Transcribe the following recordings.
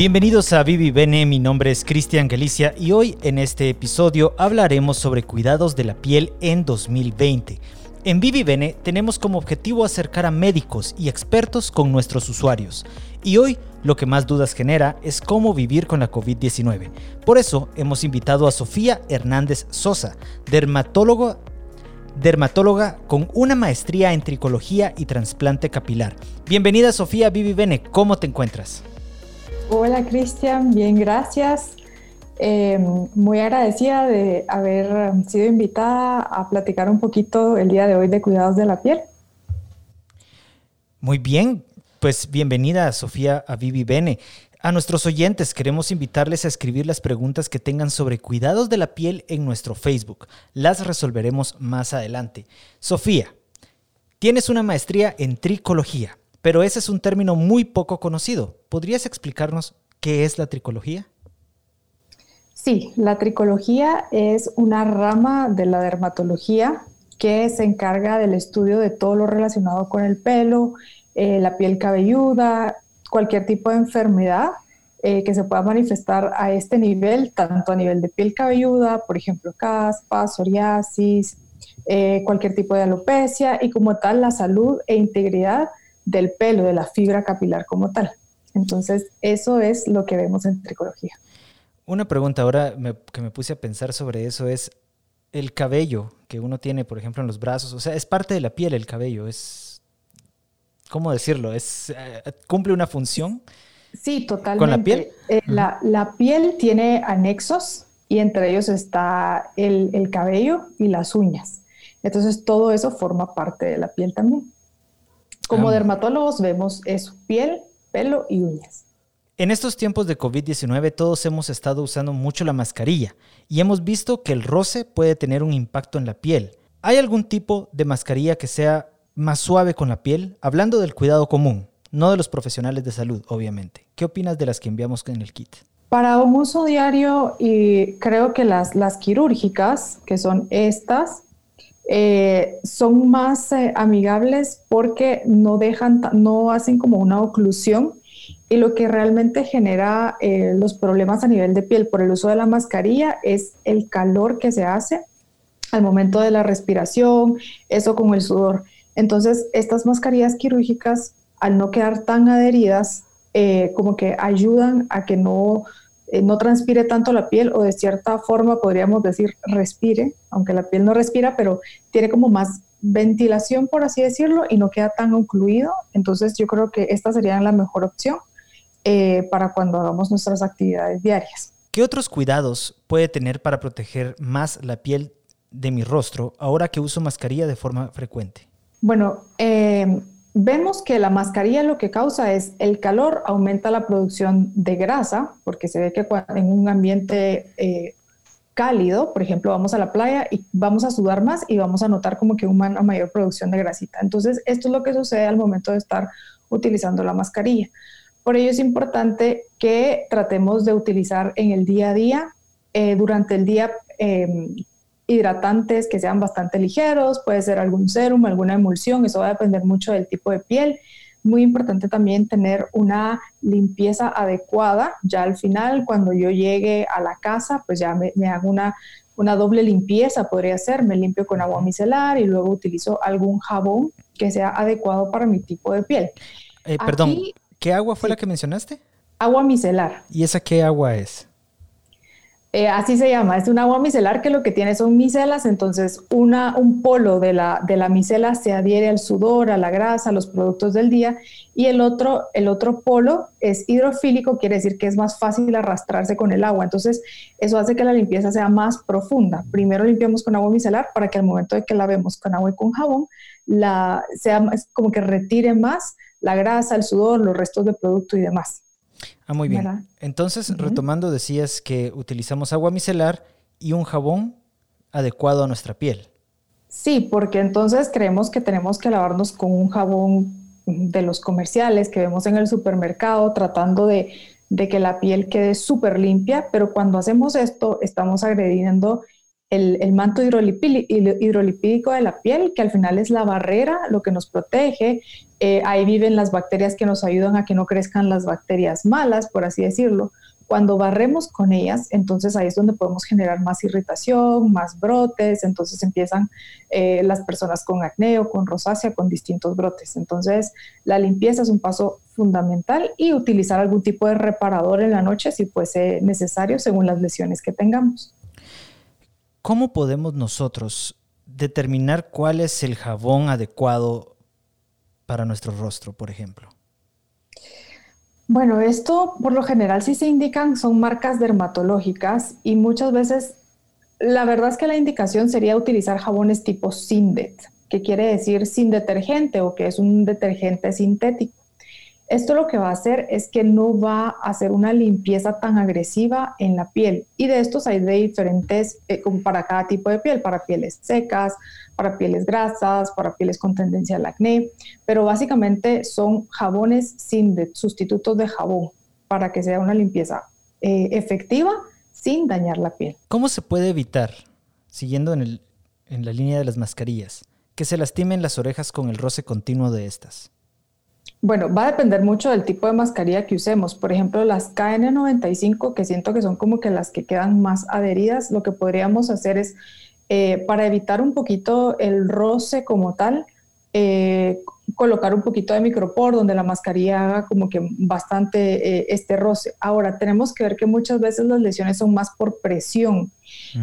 Bienvenidos a Vivi Bene, mi nombre es Cristian Galicia y hoy en este episodio hablaremos sobre cuidados de la piel en 2020. En Vivi Bene tenemos como objetivo acercar a médicos y expertos con nuestros usuarios y hoy lo que más dudas genera es cómo vivir con la COVID-19. Por eso hemos invitado a Sofía Hernández Sosa, dermatóloga dermatóloga con una maestría en tricología y trasplante capilar. Bienvenida Sofía Vivi Bene, ¿cómo te encuentras? Hola Cristian, bien, gracias. Em, muy agradecida de haber sido invitada a platicar un poquito el día de hoy de cuidados de la piel. Muy bien, pues bienvenida Sofía a Vivi Bene. A nuestros oyentes queremos invitarles a escribir las preguntas que tengan sobre cuidados de la piel en nuestro Facebook. Las resolveremos más adelante. Sofía, tienes una maestría en tricología pero ese es un término muy poco conocido. ¿Podrías explicarnos qué es la tricología? Sí, la tricología es una rama de la dermatología que se encarga del estudio de todo lo relacionado con el pelo, eh, la piel cabelluda, cualquier tipo de enfermedad eh, que se pueda manifestar a este nivel, tanto a nivel de piel cabelluda, por ejemplo, caspa, psoriasis, eh, cualquier tipo de alopecia y como tal la salud e integridad del pelo, de la fibra capilar como tal. Entonces, eso es lo que vemos en tricología. Una pregunta ahora que me puse a pensar sobre eso es el cabello que uno tiene, por ejemplo, en los brazos. O sea, es parte de la piel el cabello. Es, ¿cómo decirlo? Es, eh, ¿Cumple una función? Sí, totalmente. ¿Con la piel? Eh, la, la, piel tiene anexos y entre ellos está el, el cabello y las uñas. Entonces, todo eso forma parte de la piel también. Como dermatólogos vemos eso, piel, pelo y uñas. En estos tiempos de COVID-19 todos hemos estado usando mucho la mascarilla y hemos visto que el roce puede tener un impacto en la piel. ¿Hay algún tipo de mascarilla que sea más suave con la piel? Hablando del cuidado común, no de los profesionales de salud, obviamente. ¿Qué opinas de las que enviamos en el kit? Para un uso diario, y creo que las, las quirúrgicas, que son estas, eh, son más eh, amigables porque no dejan, no hacen como una oclusión y lo que realmente genera eh, los problemas a nivel de piel por el uso de la mascarilla es el calor que se hace al momento de la respiración, eso con el sudor. Entonces, estas mascarillas quirúrgicas, al no quedar tan adheridas, como que ayudan a que no eh, no transpire tanto la piel o de cierta forma podríamos decir respire, aunque la piel no respira, pero tiene como más ventilación, por así decirlo, y no queda tan ocluido. Entonces yo creo que esta sería la mejor opción eh, para cuando hagamos nuestras actividades diarias. ¿Qué otros cuidados puede tener para proteger más la piel de mi rostro ahora que uso mascarilla de forma frecuente? Bueno, eh, Vemos que la mascarilla lo que causa es el calor, aumenta la producción de grasa, porque se ve que en un ambiente eh, cálido, por ejemplo, vamos a la playa y vamos a sudar más y vamos a notar como que una mayor producción de grasita. Entonces, esto es lo que sucede al momento de estar utilizando la mascarilla. Por ello es importante que tratemos de utilizar en el día a día, eh, durante el día, em, hidratantes que sean bastante ligeros, puede ser algún serum, alguna emulsión, eso va a depender mucho del tipo de piel. Muy importante también tener una limpieza adecuada. Ya al final, cuando yo llegue a la casa, pues ya me, hago una, una doble limpieza, podría ser, me limpio con agua micelar y luego utilizo algún jabón que sea adecuado para mi tipo de piel. Eh, perdón, ¿qué agua fue la que mencionaste? Agua micelar. ¿Y esa qué agua es? Eh, así se llama, es un agua micelar que lo que tiene son micelas, entonces una, un polo de la, de la micela se adhiere al sudor, a la grasa, a los productos del día, y el otro, el otro polo es hidrofílico, quiere decir que es más fácil arrastrarse con el agua, entonces eso hace que la limpieza sea más profunda. Primero limpiamos con agua micelar para que al momento de que lavemos con agua y con jabón, la, sea como que retire más la grasa, el sudor, los restos de producto y demás. Ah, muy bien. Entonces, retomando, decías que utilizamos agua micelar y un jabón adecuado a nuestra piel. Sí, porque entonces creemos que tenemos que lavarnos con un jabón de los comerciales que vemos en el supermercado, tratando de, que la piel quede súper limpia, pero cuando hacemos esto estamos agrediendo el, manto hidrolipídico de la piel, que al final es la barrera, lo que nos protege Eh, ahí viven las bacterias que nos ayudan a que no crezcan las bacterias malas, por así decirlo. Cuando barremos con ellas, entonces ahí es donde podemos generar más irritación, más brotes, entonces empiezan eh, las personas con acné o con rosácea con distintos brotes. Entonces la limpieza es un paso fundamental y utilizar algún tipo de reparador en la noche si fuese necesario según las lesiones que tengamos. ¿Cómo podemos nosotros determinar cuál es el jabón adecuado para nuestro rostro, por ejemplo? Bueno, esto por lo general sí se indican, son marcas dermatológicas y muchas veces la verdad es que la indicación sería utilizar jabones tipo Sindet, que quiere decir sin detergente o que es un detergente sintético. Esto lo que va a hacer es que no va a hacer una limpieza tan agresiva en la piel. Y de estos hay de diferentes, eh, como para cada tipo de piel, para pieles secas, para pieles grasas, para pieles con tendencia al acné. Pero básicamente son jabones sin sustitutos de jabón para que sea una limpieza eh, efectiva sin dañar la piel. ¿Cómo se puede evitar, siguiendo en, el, en la línea de las mascarillas, que se lastimen las orejas con el roce continuo de estas? Bueno, va a depender mucho del tipo de mascarilla que usemos. Por ejemplo, las KN95, que siento que son como que las que quedan más adheridas, lo que podríamos hacer es, eh, para evitar un poquito el roce como tal, eh, colocar un poquito de micropor donde la mascarilla haga como que bastante eh, este roce. Ahora, tenemos que ver que muchas veces las lesiones son más por presión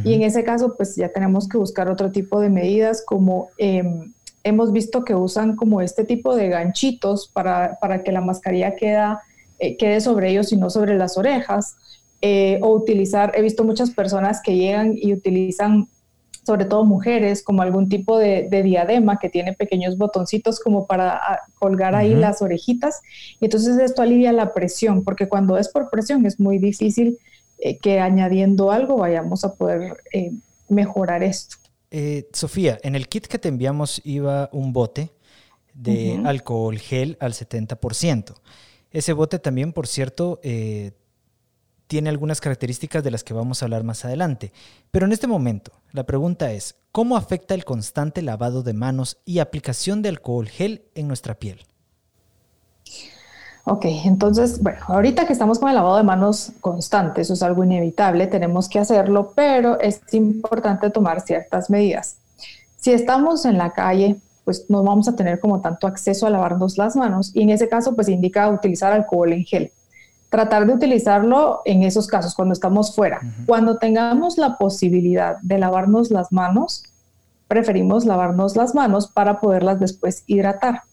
y en ese caso, pues ya tenemos que buscar otro tipo de medidas como em, hemos visto que usan como este tipo de ganchitos para, que la mascarilla queda, eh, quede sobre ellos y no sobre las orejas. Eh, o utilizar, he visto muchas personas que llegan y utilizan, sobre todo mujeres, como algún tipo de, diadema que tiene pequeños botoncitos como para ah, colgar ahí las orejitas. Y entonces esto alivia la presión, porque cuando es por presión es muy difícil eh, que añadiendo algo vayamos a poder mejorar esto. Eh, Sofía, en el kit que te enviamos iba un bote de alcohol gel al 70%. Ese bote también, por cierto, eh, tiene algunas características de las que vamos a hablar más adelante. Pero en este momento, la pregunta es, ¿cómo afecta el constante lavado de manos y aplicación de alcohol gel en nuestra piel? Ok, entonces, bueno, ahorita que estamos con el lavado de manos constante, eso es algo inevitable, tenemos que hacerlo, pero es importante tomar ciertas medidas. Si estamos en la calle, pues no vamos a tener como tanto acceso a lavarnos las manos y en ese caso pues indica utilizar alcohol en gel. Tratar de utilizarlo en esos casos cuando estamos fuera. Cuando tengamos la posibilidad de lavarnos las manos, preferimos lavarnos las manos para poderlas después hidratar,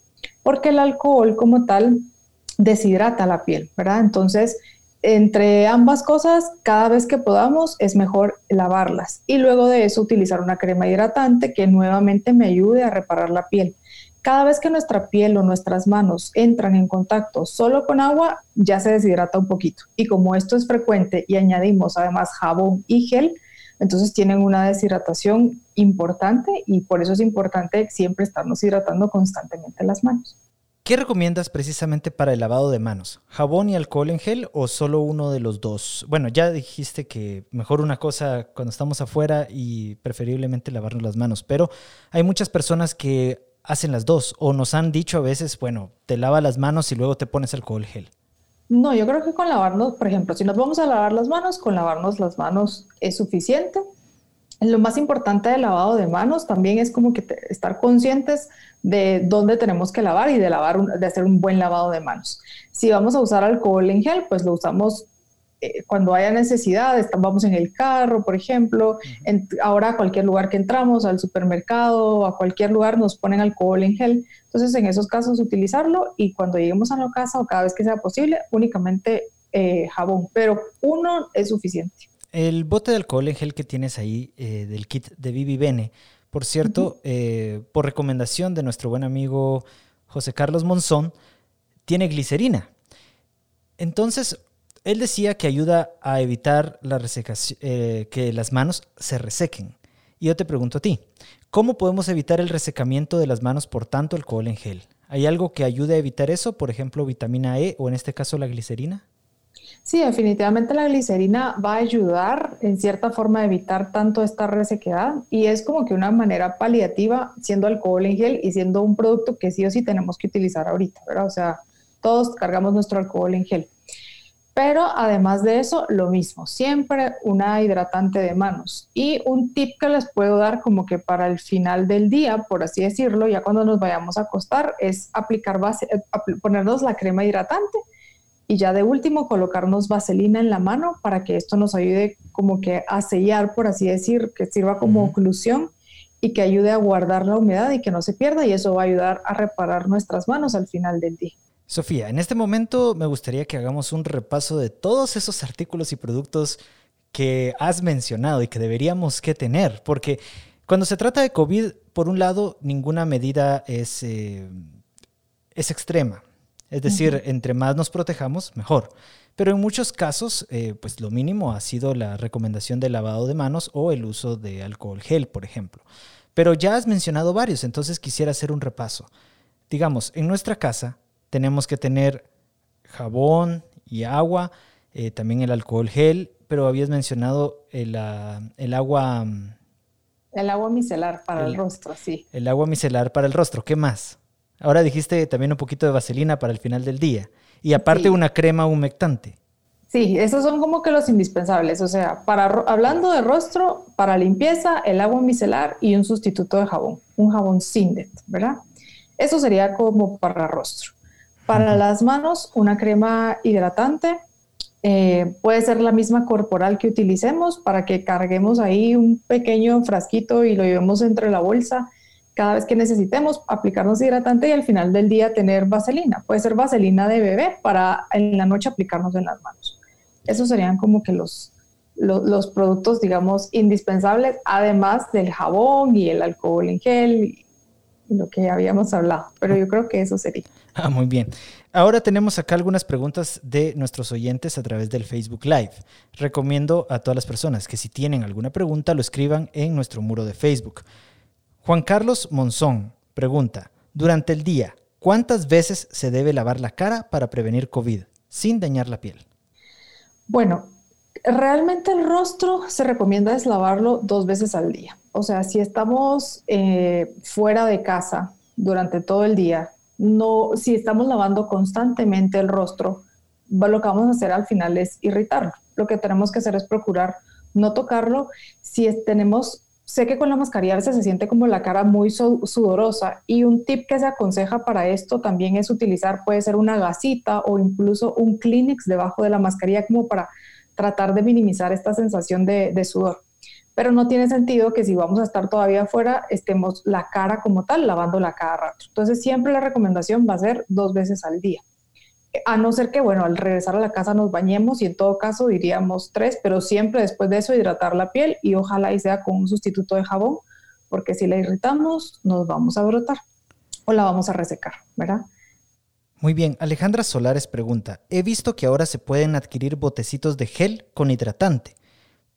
porque el alcohol como tal deshidrata la piel, ¿verdad? Entonces, entre ambas cosas, cada vez que podamos es mejor lavarlas y luego de eso utilizar una crema hidratante que nuevamente me ayude a reparar la piel. Cada vez que nuestra piel o nuestras manos entran en contacto solo con agua, ya se deshidrata un poquito. Y como esto es frecuente y añadimos además jabón y gel, entonces tienen una deshidratación importante y por eso es importante siempre estarnos hidratando constantemente las manos. ¿Qué recomiendas precisamente para el lavado de manos? ¿Jabón y alcohol en gel o solo uno de los dos? Bueno, ya dijiste que mejor una cosa cuando estamos afuera y preferiblemente lavarnos las manos, pero hay muchas personas que hacen las dos o nos han dicho a veces, bueno, te lava las manos y luego te pones alcohol gel. No, yo creo que con lavarnos, por ejemplo, si nos vamos a lavar las manos, con lavarnos las manos es suficiente. Lo más importante del lavado de manos también es como que estar conscientes de dónde tenemos que lavar y de lavar, de hacer un buen lavado de manos. Si vamos a usar alcohol en gel, pues lo usamos eh, cuando haya necesidad, vamos en el carro, por ejemplo, ahora a cualquier lugar que entramos, al supermercado, a cualquier lugar nos ponen alcohol en gel. Entonces, en esos casos, utilizarlo y cuando lleguemos a la casa o cada vez que sea posible, únicamente eh, jabón, pero uno es suficiente. El bote de alcohol en gel que tienes ahí eh, del kit de Vivi Bene, por cierto, eh, por recomendación de nuestro buen amigo José Carlos Monzón, tiene glicerina. Entonces, él decía que ayuda a evitar la eh, que las manos se resequen. Y yo te pregunto a ti, ¿cómo podemos evitar el resecamiento de las manos por tanto alcohol en gel? ¿Hay algo que ayude a evitar eso? Por ejemplo, vitamina E o en este caso la glicerina. Sí, definitivamente la glicerina va a ayudar en cierta forma a evitar tanto esta resequedad y es como que una manera paliativa siendo alcohol en gel y siendo un producto que sí o sí tenemos que utilizar ahorita, ¿verdad? O sea, todos cargamos nuestro alcohol en gel. Pero además de eso, lo mismo, siempre una hidratante de manos. Y un tip que les puedo dar como que para el final del día, por así decirlo, ya cuando nos vayamos a acostar, es aplicar base, eh, ponernos la crema hidratante y ya de último colocarnos vaselina en la mano para que esto nos ayude como que a sellar, por así decir, que sirva como oclusión y que ayude a guardar la humedad y que no se pierda y eso va a ayudar a reparar nuestras manos al final del día. Sofía, en este momento me gustaría que hagamos un repaso de todos esos artículos y productos que has mencionado y que deberíamos que tener, porque cuando se trata de COVID, por un lado, ninguna medida es, eh, es extrema. Es decir, entre más nos protejamos, mejor. Pero en muchos casos, eh, pues lo mínimo ha sido la recomendación de lavado de manos o el uso de alcohol gel, por ejemplo. Pero ya has mencionado varios, entonces quisiera hacer un repaso. Digamos, en nuestra casa tenemos que tener jabón y agua, eh, también el alcohol gel, pero habías mencionado el, ah, agua... Mm, el agua micelar para el rostro, sí. El agua micelar para el rostro, ¿qué más? Ahora dijiste también un poquito de vaselina para el final del día. Y aparte una crema humectante. Sí, esos son como que los indispensables. O sea, para hablando de rostro, para limpieza, el agua micelar y un sustituto de jabón, un jabón Sindet, ¿verdad? Eso sería como para rostro. Para las manos, una crema hidratante. Eh, puede ser la misma corporal que utilicemos para que carguemos ahí un pequeño frasquito y lo llevemos entre la bolsa cada vez que necesitemos aplicarnos hidratante y al final del día tener vaselina. Puede ser vaselina de bebé para en la noche aplicarnos en las manos. Esos serían como que los, los, productos, digamos, indispensables, además del jabón y el alcohol en gel y lo que habíamos hablado. Pero yo creo que eso sería. Ah, muy bien. Ahora tenemos acá algunas preguntas de nuestros oyentes a través del Facebook Live. Recomiendo a todas las personas que si tienen alguna pregunta lo escriban en nuestro muro de Facebook. Juan Carlos Monzón pregunta, durante el día, ¿cuántas veces se debe lavar la cara para prevenir COVID sin dañar la piel? Bueno, realmente el rostro se recomienda es lavarlo dos veces al día. O sea, si estamos eh, fuera de casa durante todo el día, no, si estamos lavando constantemente el rostro, lo que vamos a hacer al final es irritarlo. Lo que tenemos que hacer es procurar no tocarlo. Si tenemos sé que con la mascarilla a veces se siente como la cara muy sudorosa y un tip que se aconseja para esto también es utilizar, puede ser una gasita o incluso un Kleenex debajo de la mascarilla como para tratar de minimizar esta sensación de, sudor. Pero no tiene sentido que si vamos a estar todavía afuera, estemos la cara como tal, lavándola cada rato. Entonces siempre la recomendación va a ser dos veces al día a no ser que, bueno, al regresar a la casa nos bañemos y en todo caso diríamos tres, pero siempre después de eso hidratar la piel y ojalá y sea con un sustituto de jabón, porque si la irritamos nos vamos a brotar o la vamos a resecar, ¿verdad? Muy bien, Alejandra Solares pregunta, he visto que ahora se pueden adquirir botecitos de gel con hidratante.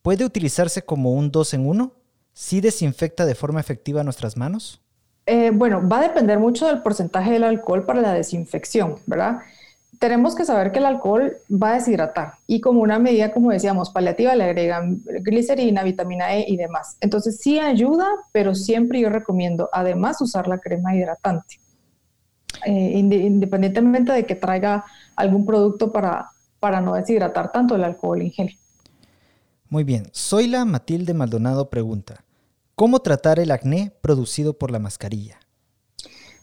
¿Puede utilizarse como un dos en uno? ¿Sí desinfecta de forma efectiva nuestras manos? Eh, bueno, va a depender mucho del porcentaje del alcohol para la desinfección, ¿verdad? Tenemos que saber que el alcohol va a deshidratar y como una medida, como decíamos, paliativa le agregan glicerina, vitamina E y demás. Entonces sí ayuda, pero siempre yo recomiendo además usar la crema hidratante, eh, independientemente de que traiga algún producto para, para no deshidratar tanto el alcohol en gel. Muy bien, soy la Matilde Maldonado pregunta, ¿cómo tratar el acné producido por la mascarilla?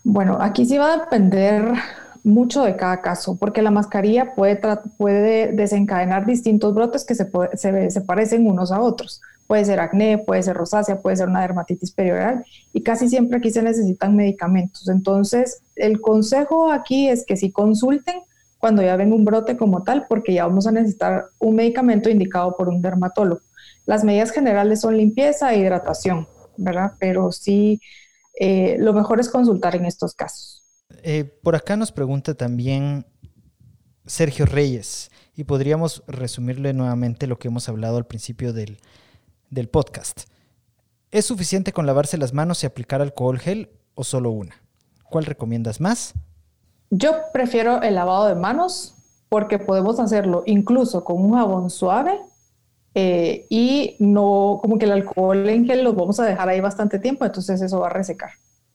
Bueno, aquí sí va a depender mucho de cada caso, porque la mascarilla puede, puede desencadenar distintos brotes que se, se, parecen unos a otros. Puede ser acné, puede ser rosácea, puede ser una dermatitis perioral y casi siempre aquí se necesitan medicamentos. Entonces, el consejo aquí es que si consulten cuando ya ven un brote como tal, porque ya vamos a necesitar un medicamento indicado por un dermatólogo. Las medidas generales son limpieza e hidratación, ¿verdad? Pero sí, eh, lo mejor es consultar en estos casos. Eh, por acá nos pregunta también Sergio Reyes y podríamos resumirle nuevamente lo que hemos hablado al principio del, del podcast. ¿Es suficiente con lavarse las manos y aplicar alcohol gel o solo una? ¿Cuál recomiendas más? Yo prefiero el lavado de manos porque podemos hacerlo incluso con un jabón suave eh, y no como que el alcohol en gel lo vamos a dejar ahí bastante tiempo, entonces eso va a resecar.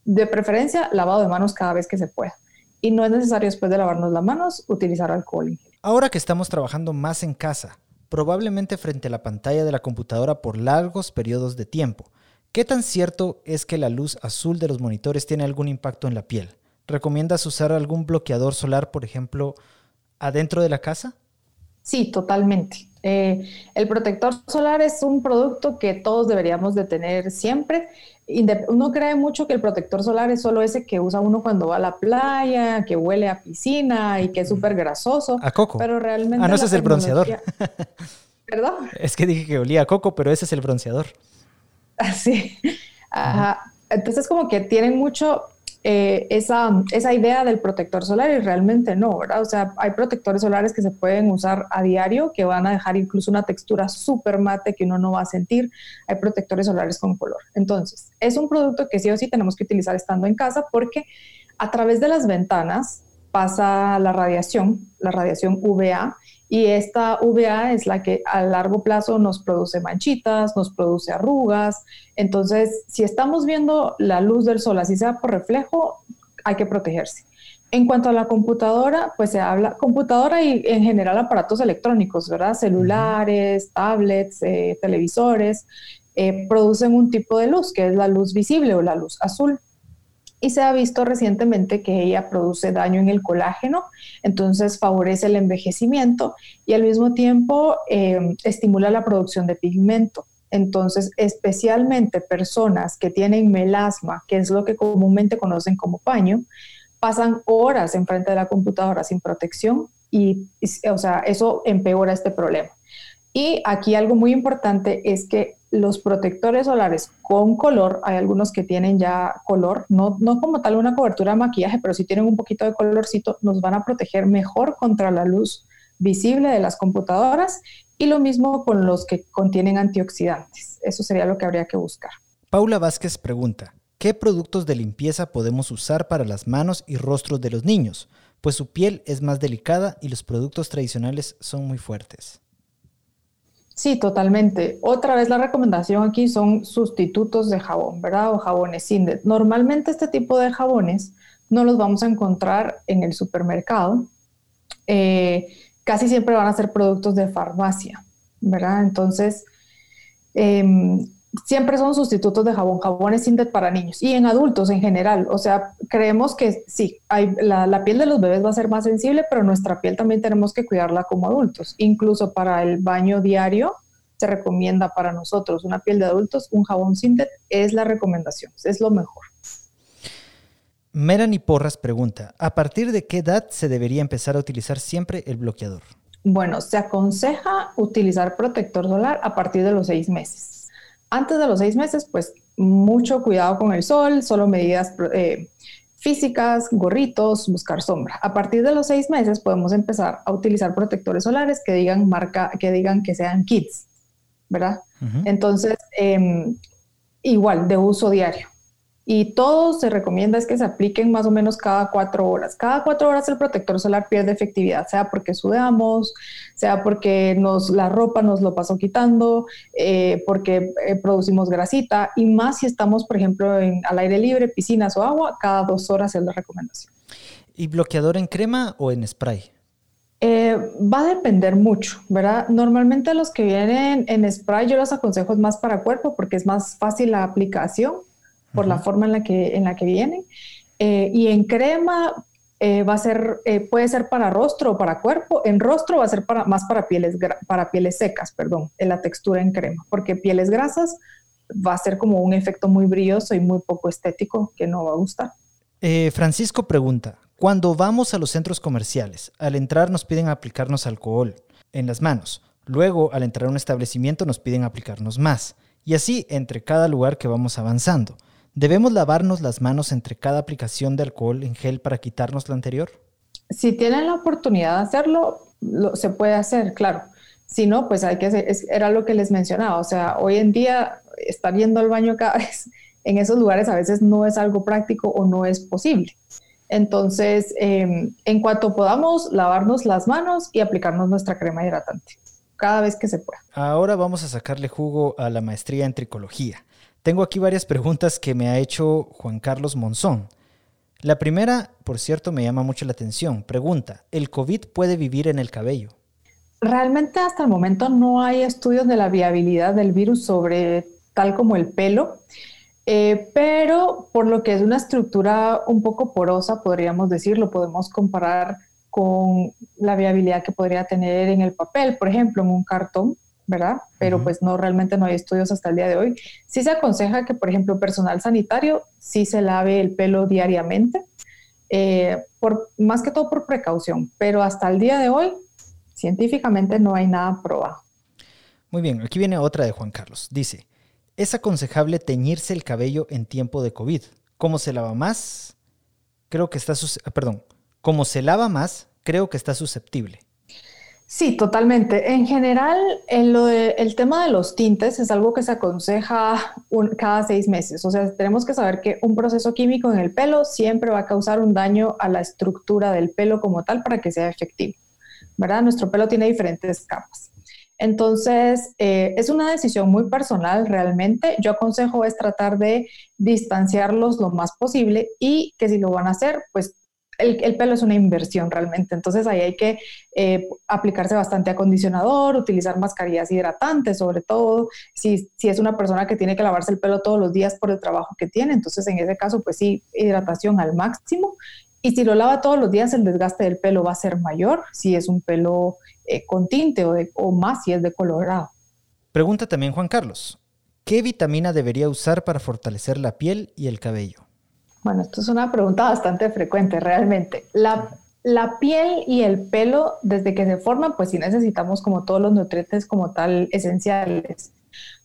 De preferencia, lavado de manos cada vez que se pueda. Y no es necesario después de lavarnos las manos utilizar alcohol. Ahora que estamos trabajando más en casa, probablemente frente a la pantalla de la computadora por largos periodos de tiempo, ¿qué tan cierto es que la luz azul de los monitores tiene algún impacto en la piel? ¿Recomiendas usar algún bloqueador solar, por ejemplo, adentro de la casa? Sí, totalmente. Eh, el protector solar es un producto que todos deberíamos de tener siempre. Uno cree mucho que el protector solar es solo ese que usa uno cuando va a la playa, que huele a piscina y que es súper grasoso. A coco. Pero realmente. Ah, no, ese es el bronceador. ¿Perdón? Es que dije que olía a coco, pero ese es el bronceador. Sí. Ajá. Entonces, como que tienen mucho eh, esa, esa idea del protector solar y realmente no, ¿verdad? O sea, hay protectores solares que se pueden usar a diario que van a dejar incluso una textura súper mate que uno no va a sentir. Hay protectores solares con color. Entonces, es un producto que sí o sí tenemos que utilizar estando en casa porque a través de las ventanas pasa la radiación, la radiación UVA, y esta UVA es la que a largo plazo nos produce manchitas, nos produce arrugas. Entonces, si estamos viendo la luz del sol, así sea por reflejo, hay que protegerse. En cuanto a la computadora, pues se habla computadora y en general aparatos electrónicos, ¿verdad? Celulares, tablets, eh, televisores, eh, producen un tipo de luz que es la luz visible o la luz azul y se ha visto recientemente que ella produce daño en el colágeno, entonces favorece el envejecimiento y al mismo tiempo em, estimula la producción de pigmento. Entonces, especialmente personas que tienen melasma, que es lo que comúnmente conocen como paño, pasan horas enfrente de la computadora sin protección y, o sea, eso empeora este problema. Y aquí algo muy importante es que los protectores solares con color, hay algunos que tienen ya color, no, no como tal una cobertura de maquillaje, pero si tienen un poquito de colorcito, nos van a proteger mejor contra la luz visible de las computadoras y lo mismo con los que contienen antioxidantes. Eso sería lo que habría que buscar. Paula Vázquez pregunta, ¿qué productos de limpieza podemos usar para las manos y rostros de los niños? Pues su piel es más delicada y los productos tradicionales son muy fuertes. Sí, totalmente. Otra vez la recomendación aquí son sustitutos de jabón, ¿verdad? O jabones Sindet. Normalmente este tipo de jabones no los vamos a encontrar en el supermercado. Eh, casi siempre van a ser productos de farmacia, ¿verdad? Entonces, em, siempre son sustitutos de jabón, jabones Sindet para niños y en adultos en general. O sea, creemos que sí, hay, la, piel de los bebés va a ser más sensible, pero nuestra piel también tenemos que cuidarla como adultos. Incluso para el baño diario se recomienda para nosotros una piel de adultos, un jabón Sindet es la recomendación, es lo mejor. Melanie Porras pregunta, ¿a partir de qué edad se debería empezar a utilizar siempre el bloqueador? Bueno, se aconseja utilizar protector solar a partir de los seis meses antes de los seis meses, pues mucho cuidado con el sol, solo medidas eh, físicas, gorritos, buscar sombra. A partir de los seis meses podemos empezar a utilizar protectores solares que digan marca, que digan que sean kits, ¿verdad? Entonces, em, igual, de uso diario y todo se recomienda es que se apliquen más o menos cada cuatro horas. Cada cuatro horas el protector solar pierde efectividad, sea porque sudamos, sea porque nos, la ropa nos lo pasó quitando, eh, porque eh, producimos grasita y más si estamos, por ejemplo, en, al aire libre, piscinas o agua, cada dos horas es la recomendación. ¿Y bloqueador en crema o en spray? Eh, va a depender mucho, ¿verdad? Normalmente los que vienen en spray yo los aconsejo más para cuerpo porque es más fácil la aplicación por la forma en la que, en la que vienen. Eh, y en crema eh, va a ser, eh, puede ser para rostro o para cuerpo. En rostro va a ser para, más para pieles, para pieles secas, perdón, en la textura en crema, porque pieles grasas va a ser como un efecto muy brilloso y muy poco estético que no va a gustar. Francisco pregunta, cuando vamos a los centros comerciales, al entrar nos piden aplicarnos alcohol en las manos. Luego, al entrar a un establecimiento, nos piden aplicarnos más. Y así entre cada lugar que vamos avanzando. ¿Debemos lavarnos las manos entre cada aplicación de alcohol en gel para quitarnos la anterior? Si tienen la oportunidad de hacerlo, se puede hacer, claro. Si no, pues hay que hacer, era lo que les mencionaba, o sea, hoy en día estar yendo al baño cada vez en esos lugares a veces no es algo práctico o no es posible. Entonces, em, en cuanto podamos, lavarnos las manos y aplicarnos nuestra crema hidratante cada vez que se pueda. Ahora vamos a sacarle jugo a la maestría en tricología. Tengo aquí varias preguntas que me ha hecho Juan Carlos Monzón. La primera, por cierto, me llama mucho la atención. Pregunta, ¿el COVID puede vivir en el cabello? Realmente hasta el momento no hay estudios de la viabilidad del virus sobre tal como el pelo, eh, pero por lo que es una estructura un poco porosa, podríamos decir, lo podemos comparar con la viabilidad que podría tener en el papel, por ejemplo, en un cartón, ¿verdad? Pero pues no, realmente no hay estudios hasta el día de hoy. Sí se aconseja que, por ejemplo, personal sanitario sí se lave el pelo diariamente, eh, por, más que todo por precaución, pero hasta el día de hoy, científicamente no hay nada probado. Muy bien, aquí viene otra de Juan Carlos. Dice, ¿es aconsejable teñirse el cabello en tiempo de COVID? ¿Cómo se lava más? Creo que está... Perdón, como se lava más, creo que está susceptible. Sí, totalmente. En general, el tema de los tintes es algo que se aconseja cada seis meses. O sea, tenemos que saber que un proceso químico en el pelo siempre va a causar un daño a la estructura del pelo como tal para que sea efectivo. ¿Verdad? Nuestro pelo tiene diferentes capas. Entonces, eh, es una decisión muy personal realmente. Yo aconsejo es tratar de distanciarlos lo más posible y que si lo van a hacer, pues el, pelo es una inversión realmente, entonces ahí hay que eh, aplicarse bastante acondicionador, utilizar mascarillas hidratantes sobre todo, si, es una persona que tiene que lavarse el pelo todos los días por el trabajo que tiene, entonces en ese caso pues sí, hidratación al máximo. Y si lo lava todos los días, el desgaste del pelo va a ser mayor si es un pelo eh, con tinte o, o más si es de colorado. Pregunta también Juan Carlos, ¿qué vitamina debería usar para fortalecer la piel y el cabello? Bueno, esto es una pregunta bastante frecuente realmente. La, la piel y el pelo, desde que se forman, pues sí necesitamos como todos los nutrientes como tal esenciales,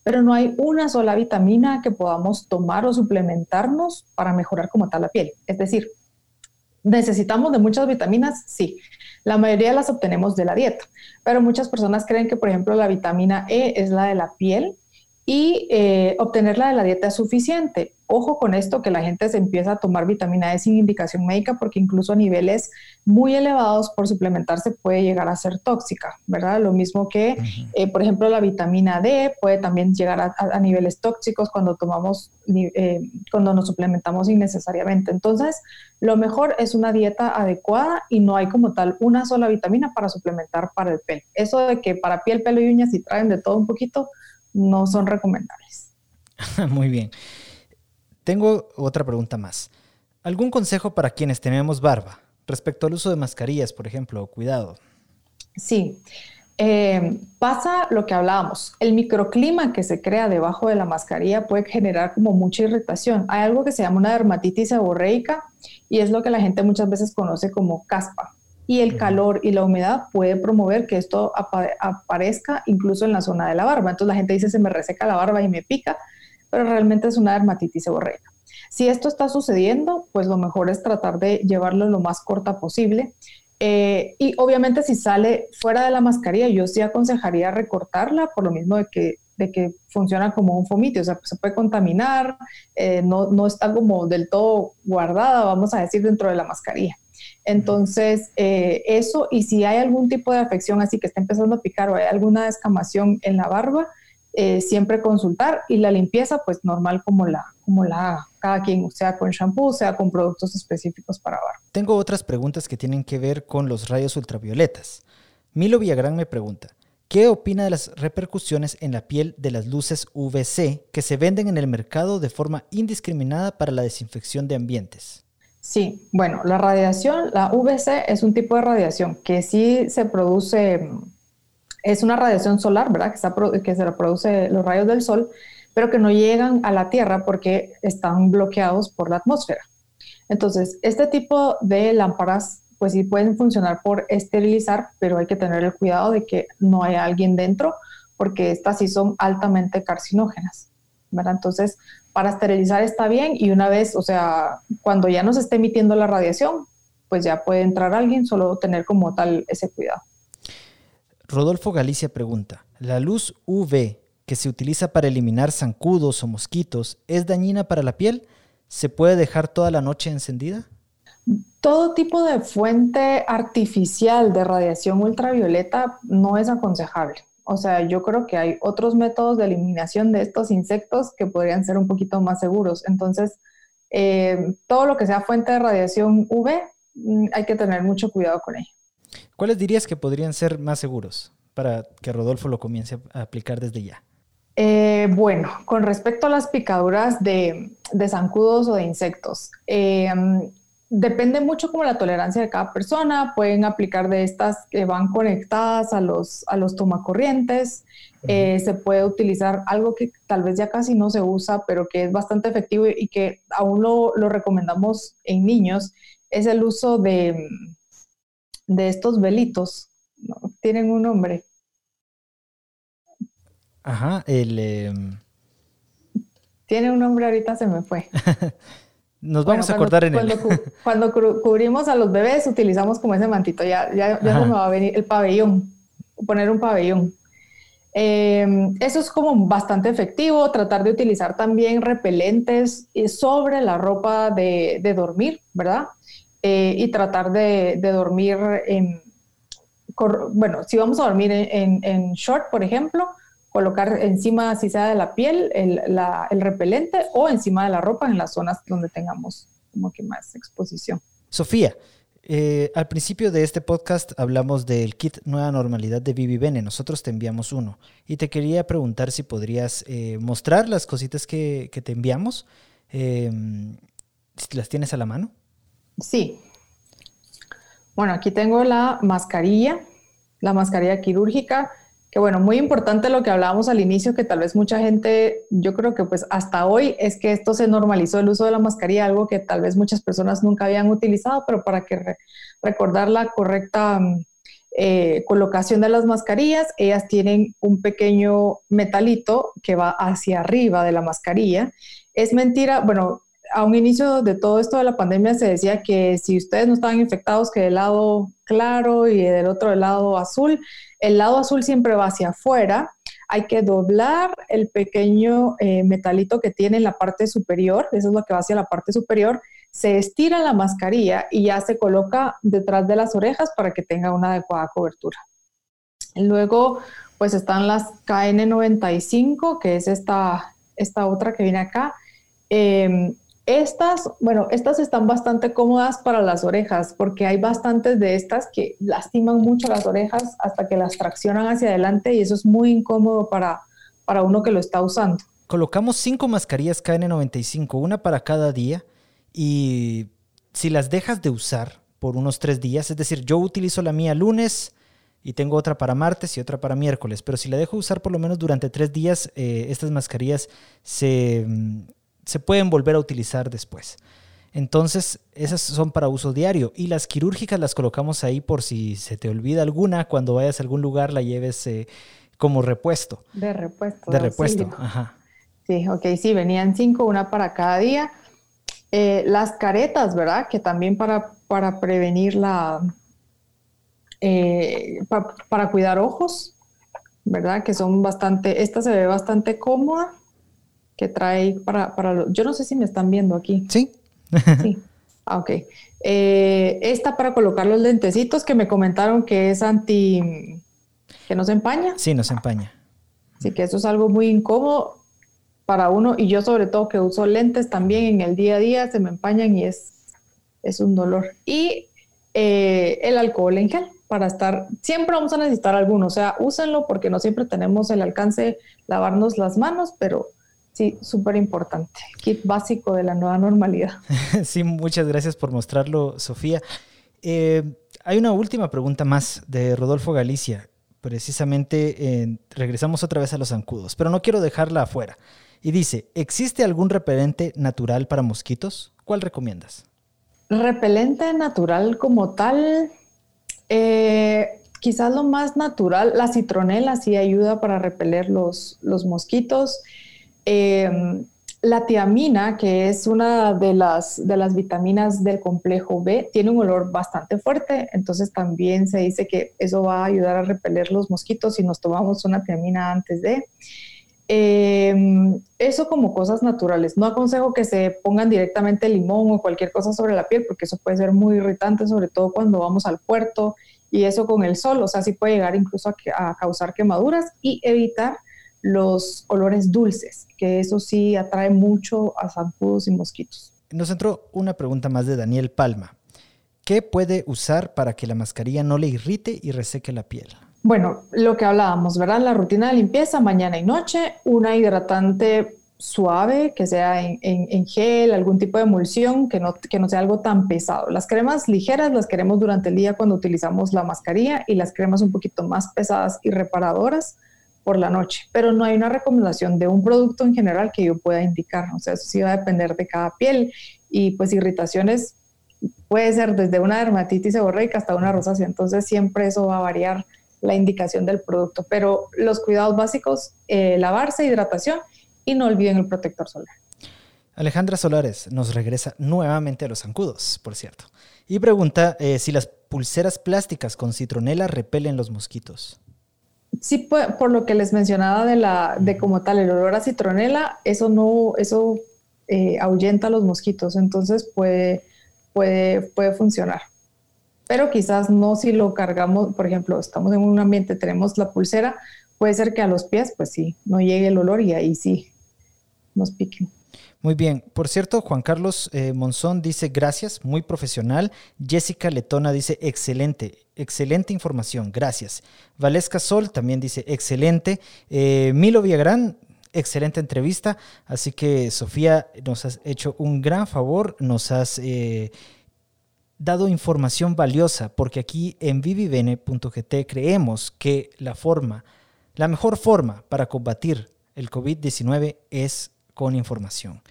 pero no hay una sola vitamina que podamos tomar o suplementarnos para mejorar como tal la piel. Es decir, necesitamos de muchas vitaminas, sí. La mayoría las obtenemos de la dieta, pero muchas personas creen que, por ejemplo, la vitamina E es la de la piel y eh, obtenerla de la dieta es suficiente. Ojo con esto, que la gente se empieza a tomar vitamina E sin indicación médica porque incluso a niveles muy elevados por suplementarse puede llegar a ser tóxica, ¿verdad? Lo mismo que, eh, por ejemplo, la vitamina D puede también llegar a, niveles tóxicos cuando tomamos, eh, cuando nos suplementamos innecesariamente. Entonces, lo mejor es una dieta adecuada y no hay como tal una sola vitamina para suplementar para el pelo. Eso de que para piel, pelo y uñas y traen de todo un poquito, no son recomendables. Muy bien. Tengo otra pregunta más. ¿Algún consejo para quienes tenemos barba respecto al uso de mascarillas, por ejemplo? Cuidado. Sí. Eh, pasa lo que hablábamos, el microclima que se crea debajo de la mascarilla puede generar como mucha irritación. Hay algo que se llama una dermatitis seborreica y es lo que la gente muchas veces conoce como caspa y el calor y la humedad puede promover que esto aparezca incluso en la zona de la barba. Entonces la gente dice se me reseca la barba y me pica, pero realmente es una dermatitis seborreica. Si esto está sucediendo, pues lo mejor es tratar de llevarlo lo más corta posible. Eh, y obviamente si sale fuera de la mascarilla, yo sí aconsejaría recortarla por lo mismo de que, de que funciona como un fomito, o sea, se puede contaminar, eh, no, no está como del todo guardada, vamos a decir, dentro de la mascarilla. Entonces, eh, eso, y si hay algún tipo de afección así que está empezando a picar o hay alguna descamación en la barba, eh, siempre consultar y la limpieza, pues normal como la, como la haga, cada quien, sea con shampoo, sea con productos específicos para barba. Tengo otras preguntas que tienen que ver con los rayos ultravioletas. Milo Villagrán me pregunta, ¿qué opina de las repercusiones en la piel de las luces UVC que se venden en el mercado de forma indiscriminada para la desinfección de ambientes? Sí, bueno, la radiación, la VC es un tipo de radiación que sí se produce, es una radiación solar, ¿verdad? Que, que se produce los rayos del sol, pero que no llegan a la Tierra porque están bloqueados por la atmósfera. Entonces, este tipo de lámparas, pues sí pueden funcionar por esterilizar, pero hay que tener el cuidado de que no haya alguien dentro, porque estas sí son altamente carcinógenas, ¿verdad? Entonces, para esterilizar está bien y una vez, o sea, cuando ya nos esté emitiendo la radiación, pues ya puede entrar alguien, solo tener como tal ese cuidado. Rodolfo Galicia pregunta, ¿la luz UV que se utiliza para eliminar zancudos o mosquitos es dañina para la piel? ¿Se puede dejar toda la noche encendida? Todo tipo de fuente artificial de radiación ultravioleta no es aconsejable. O sea, yo creo que hay otros métodos de eliminación de estos insectos que podrían ser un poquito más seguros. Entonces, eh, todo lo que sea fuente de radiación UV, mm, hay que tener mucho cuidado con ello. ¿Cuáles dirías que podrían ser más seguros para que Rodolfo lo comience a aplicar desde ya? Eh, bueno, con respecto a las picaduras de, zancudos o de insectos, eh, depende mucho como la tolerancia de cada persona. Pueden aplicar de estas que van conectadas a los, a los tomacorrientes. Eh, se puede utilizar algo que tal vez ya casi no se usa, pero que es bastante efectivo y que aún lo, recomendamos en niños, es el uso de, de estos velitos. Tienen un nombre. Ajá, el... Em, Tiene un nombre, ahorita se me fue. Nos vamos a acordar en cuando, el... cuando cubrimos a los bebés, utilizamos como ese mantito. Ya, ya, ya se me va a venir el pabellón, poner un pabellón. Em, eso es como bastante efectivo, tratar de utilizar también repelentes eh, sobre la ropa de, de dormir, ¿verdad? Eh, y tratar de, de dormir en, bueno, si vamos a dormir en, en short, por ejemplo, colocar encima, si sea de la piel, el, repelente o encima de la ropa en las zonas donde tengamos como que más exposición. Sofía, eh, al principio de este podcast hablamos del kit Nueva Normalidad de Vivi Bene. Nosotros te enviamos uno. Y te quería preguntar si podrías eh, mostrar las cositas que, te enviamos. Em, ¿Las tienes a la mano? Sí. Bueno, aquí tengo la mascarilla, la mascarilla quirúrgica que bueno, muy importante lo que hablábamos al inicio, que tal vez mucha gente, yo creo que pues hasta hoy es que esto se normalizó el uso de la mascarilla, algo que tal vez muchas personas nunca habían utilizado, pero para que recordar la correcta mm, eh, colocación de las mascarillas, ellas tienen un pequeño metalito que va hacia arriba de la mascarilla. Es mentira, bueno, a un inicio de todo esto de la pandemia se decía que si ustedes no estaban infectados, que del lado claro y del otro lado azul, el lado azul siempre va hacia afuera. Hay que doblar el pequeño eh, metalito que tiene en la parte superior, eso es lo que va hacia la parte superior. Se estira la mascarilla y ya se coloca detrás de las orejas para que tenga una adecuada cobertura. Luego, pues están las KN95, que es esta, esta otra que viene acá. Em, estas, bueno, estas están bastante cómodas para las orejas porque hay bastantes de estas que lastiman mucho las orejas hasta que las traccionan hacia adelante y eso es muy incómodo para, para uno que lo está usando. Colocamos cinco mascarillas KN95, una para cada día y si las dejas de usar por unos tres días, es decir, yo utilizo la mía lunes y tengo otra para martes y otra para miércoles, pero si la dejo usar por lo menos durante tres días, eh, estas mascarillas se se pueden volver a utilizar después. Entonces, esas son para uso diario. Y las quirúrgicas las colocamos ahí por si se te olvida alguna, cuando vayas a algún lugar la lleves eh, como repuesto. De repuesto. De repuesto, ajá. Sí, ok, sí, venían cinco, una para cada día. Eh, las caretas, ¿verdad? Que también para, para prevenir la... Eh, para cuidar ojos, ¿verdad? Que son bastante, esta se ve bastante cómoda que trae para, para los, yo no sé si me están viendo aquí. Sí. sí. Ah, ok. Eh, esta para colocar los lentecitos que me comentaron que es anti, que no se empaña. Sí, no se empaña. Así que eso es algo muy incómodo para uno y yo sobre todo que uso lentes también en el día a día se me empañan y es, es un dolor. Y eh, el alcohol en gel para estar, siempre vamos a necesitar alguno, o sea, úsenlo porque no siempre tenemos el alcance lavarnos las manos, pero Sí, súper importante. Kit básico de la nueva normalidad. sí, muchas gracias por mostrarlo, Sofía. Eh, hay una última pregunta más de Rodolfo Galicia. Precisamente regresamos otra vez a los zancudos, pero no quiero dejarla afuera. Y dice, ¿existe algún repelente natural para mosquitos? ¿Cuál recomiendas? Repelente natural como tal, eh, quizás lo más natural, la citronela sí ayuda para repeler los, los mosquitos. Em, la tiamina, que es una de las, de las vitaminas del complejo B, tiene un olor bastante fuerte, entonces también se dice que eso va a ayudar a repeler los mosquitos si nos tomamos una tiamina antes de. Em, eso como cosas naturales. No aconsejo que se pongan directamente limón o cualquier cosa sobre la piel porque eso puede ser muy irritante, sobre todo cuando vamos al puerto y eso con el sol, o sea, sí puede llegar incluso a, causar quemaduras y evitar los olores dulces, que eso sí atrae mucho a zancudos y mosquitos. Nos entró una pregunta más de Daniel Palma. ¿Qué puede usar para que la mascarilla no le irrite y reseque la piel? Bueno, lo que hablábamos, ¿verdad? La rutina de limpieza mañana y noche, una hidratante suave, que sea en, gel, algún tipo de emulsión, que no, que no sea algo tan pesado. Las cremas ligeras las queremos durante el día cuando utilizamos la mascarilla y las cremas un poquito más pesadas y reparadoras por la noche, pero no hay una recomendación de un producto en general que yo pueda indicar, o sea, eso sí va a depender de cada piel y pues irritaciones puede ser desde una dermatitis seborreica hasta una rosácea, entonces siempre eso va a variar la indicación del producto. Pero los cuidados básicos, eh, lavarse, hidratación y no olviden el protector solar. Alejandra Solares nos regresa nuevamente a los zancudos, por cierto, y pregunta eh, si las pulseras plásticas con citronela repelen los mosquitos. Sí, por, lo que les mencionaba de la de como tal el olor a citronela, eso no, eso eh, ahuyenta a los mosquitos, entonces puede, puede, puede funcionar pero quizás no si lo cargamos, por ejemplo, estamos en un ambiente, tenemos la pulsera, puede ser que a los pies, pues sí, no llegue el olor y ahí sí nos piquen. Muy bien. Por cierto, Juan Carlos eh, Monzón dice gracias, muy profesional. Jessica Letona dice excelente, excelente información, gracias. Valesca Sol también dice excelente. Eh, Milo Villagrán, excelente entrevista. Así que Sofía, nos has hecho un gran favor, nos has eh, dado información valiosa, porque aquí en vivivene.gt creemos que la forma, la mejor forma para combatir el COVID-19 es con información.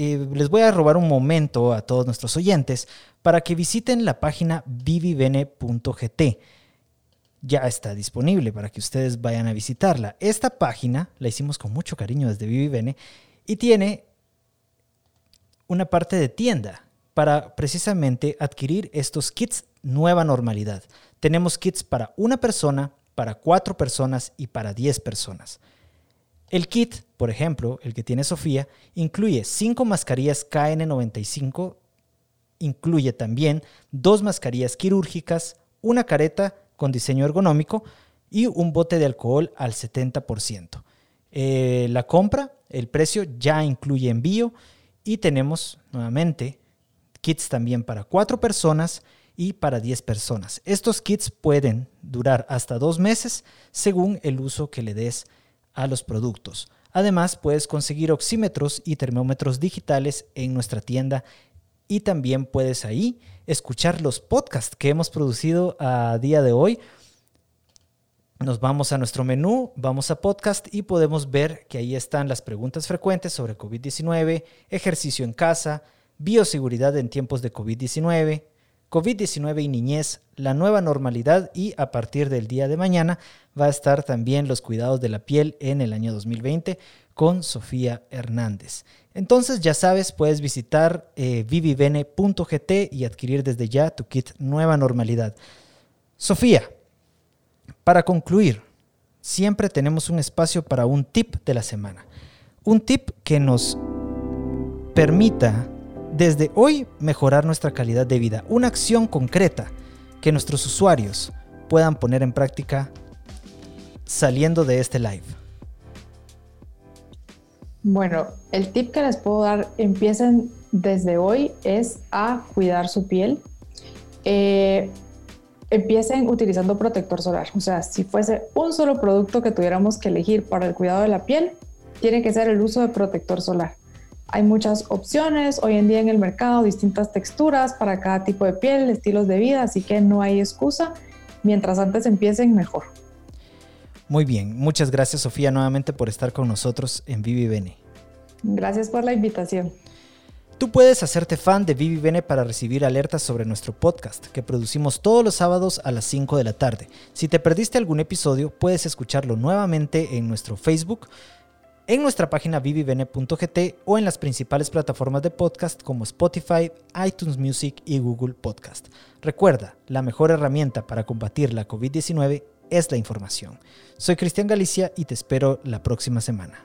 Les voy a robar un momento a todos nuestros oyentes para que visiten la página vivivene.gt. Ya está disponible para que ustedes vayan a visitarla. Esta página la hicimos con mucho cariño desde Vivivene y tiene una parte de tienda para precisamente adquirir estos kits nueva normalidad. Tenemos kits para una persona, para cuatro personas y para diez personas. El kit, por ejemplo, el que tiene Sofía, incluye cinco mascarillas KN95, incluye también dos mascarillas quirúrgicas, una careta con diseño ergonómico y un bote de alcohol al 70%. Eh, la compra, el precio ya incluye envío y tenemos nuevamente kits también para cuatro personas y para 10 personas. Estos kits pueden durar hasta dos meses según el uso que le des a los productos. Además, puedes conseguir oxímetros y termómetros digitales en nuestra tienda y también puedes ahí escuchar los podcasts que hemos producido a día de hoy. Nos vamos a nuestro menú, vamos a podcast y podemos ver que ahí están las preguntas frecuentes sobre COVID-19, ejercicio en casa, bioseguridad en tiempos de COVID-19, COVID-19 y niñez, la nueva normalidad y a partir del día de mañana va a estar también los cuidados de la piel en el año 2020 con Sofía Hernández. Entonces ya sabes, puedes visitar eh, vivivene.gt y adquirir desde ya tu kit Nueva Normalidad. Sofía, para concluir, siempre tenemos un espacio para un tip de la semana. Un tip que nos permita desde hoy mejorar nuestra calidad de vida. Una acción concreta que nuestros usuarios puedan poner en práctica saliendo de este live. Bueno, el tip que les puedo dar, empiecen desde hoy, es a cuidar su piel. Eh, empiecen utilizando protector solar. O sea, si fuese un solo producto que tuviéramos que elegir para el cuidado de la piel, tiene que ser el uso de protector solar. Hay muchas opciones hoy en día en el mercado, distintas texturas para cada tipo de piel, estilos de vida, así que no hay excusa. Mientras antes empiecen, mejor. Muy bien, muchas gracias Sofía nuevamente por estar con nosotros en Vivi Bene. Gracias por la invitación. Tú puedes hacerte fan de Vivi Bene para recibir alertas sobre nuestro podcast, que producimos todos los sábados a las 5 de la tarde. Si te perdiste algún episodio, puedes escucharlo nuevamente en nuestro Facebook, en nuestra página vivivene.gt o en las principales plataformas de podcast como Spotify, iTunes Music y Google Podcast. Recuerda, la mejor herramienta para combatir la COVID-19 es la información. Soy Cristian Galicia y te espero la próxima semana.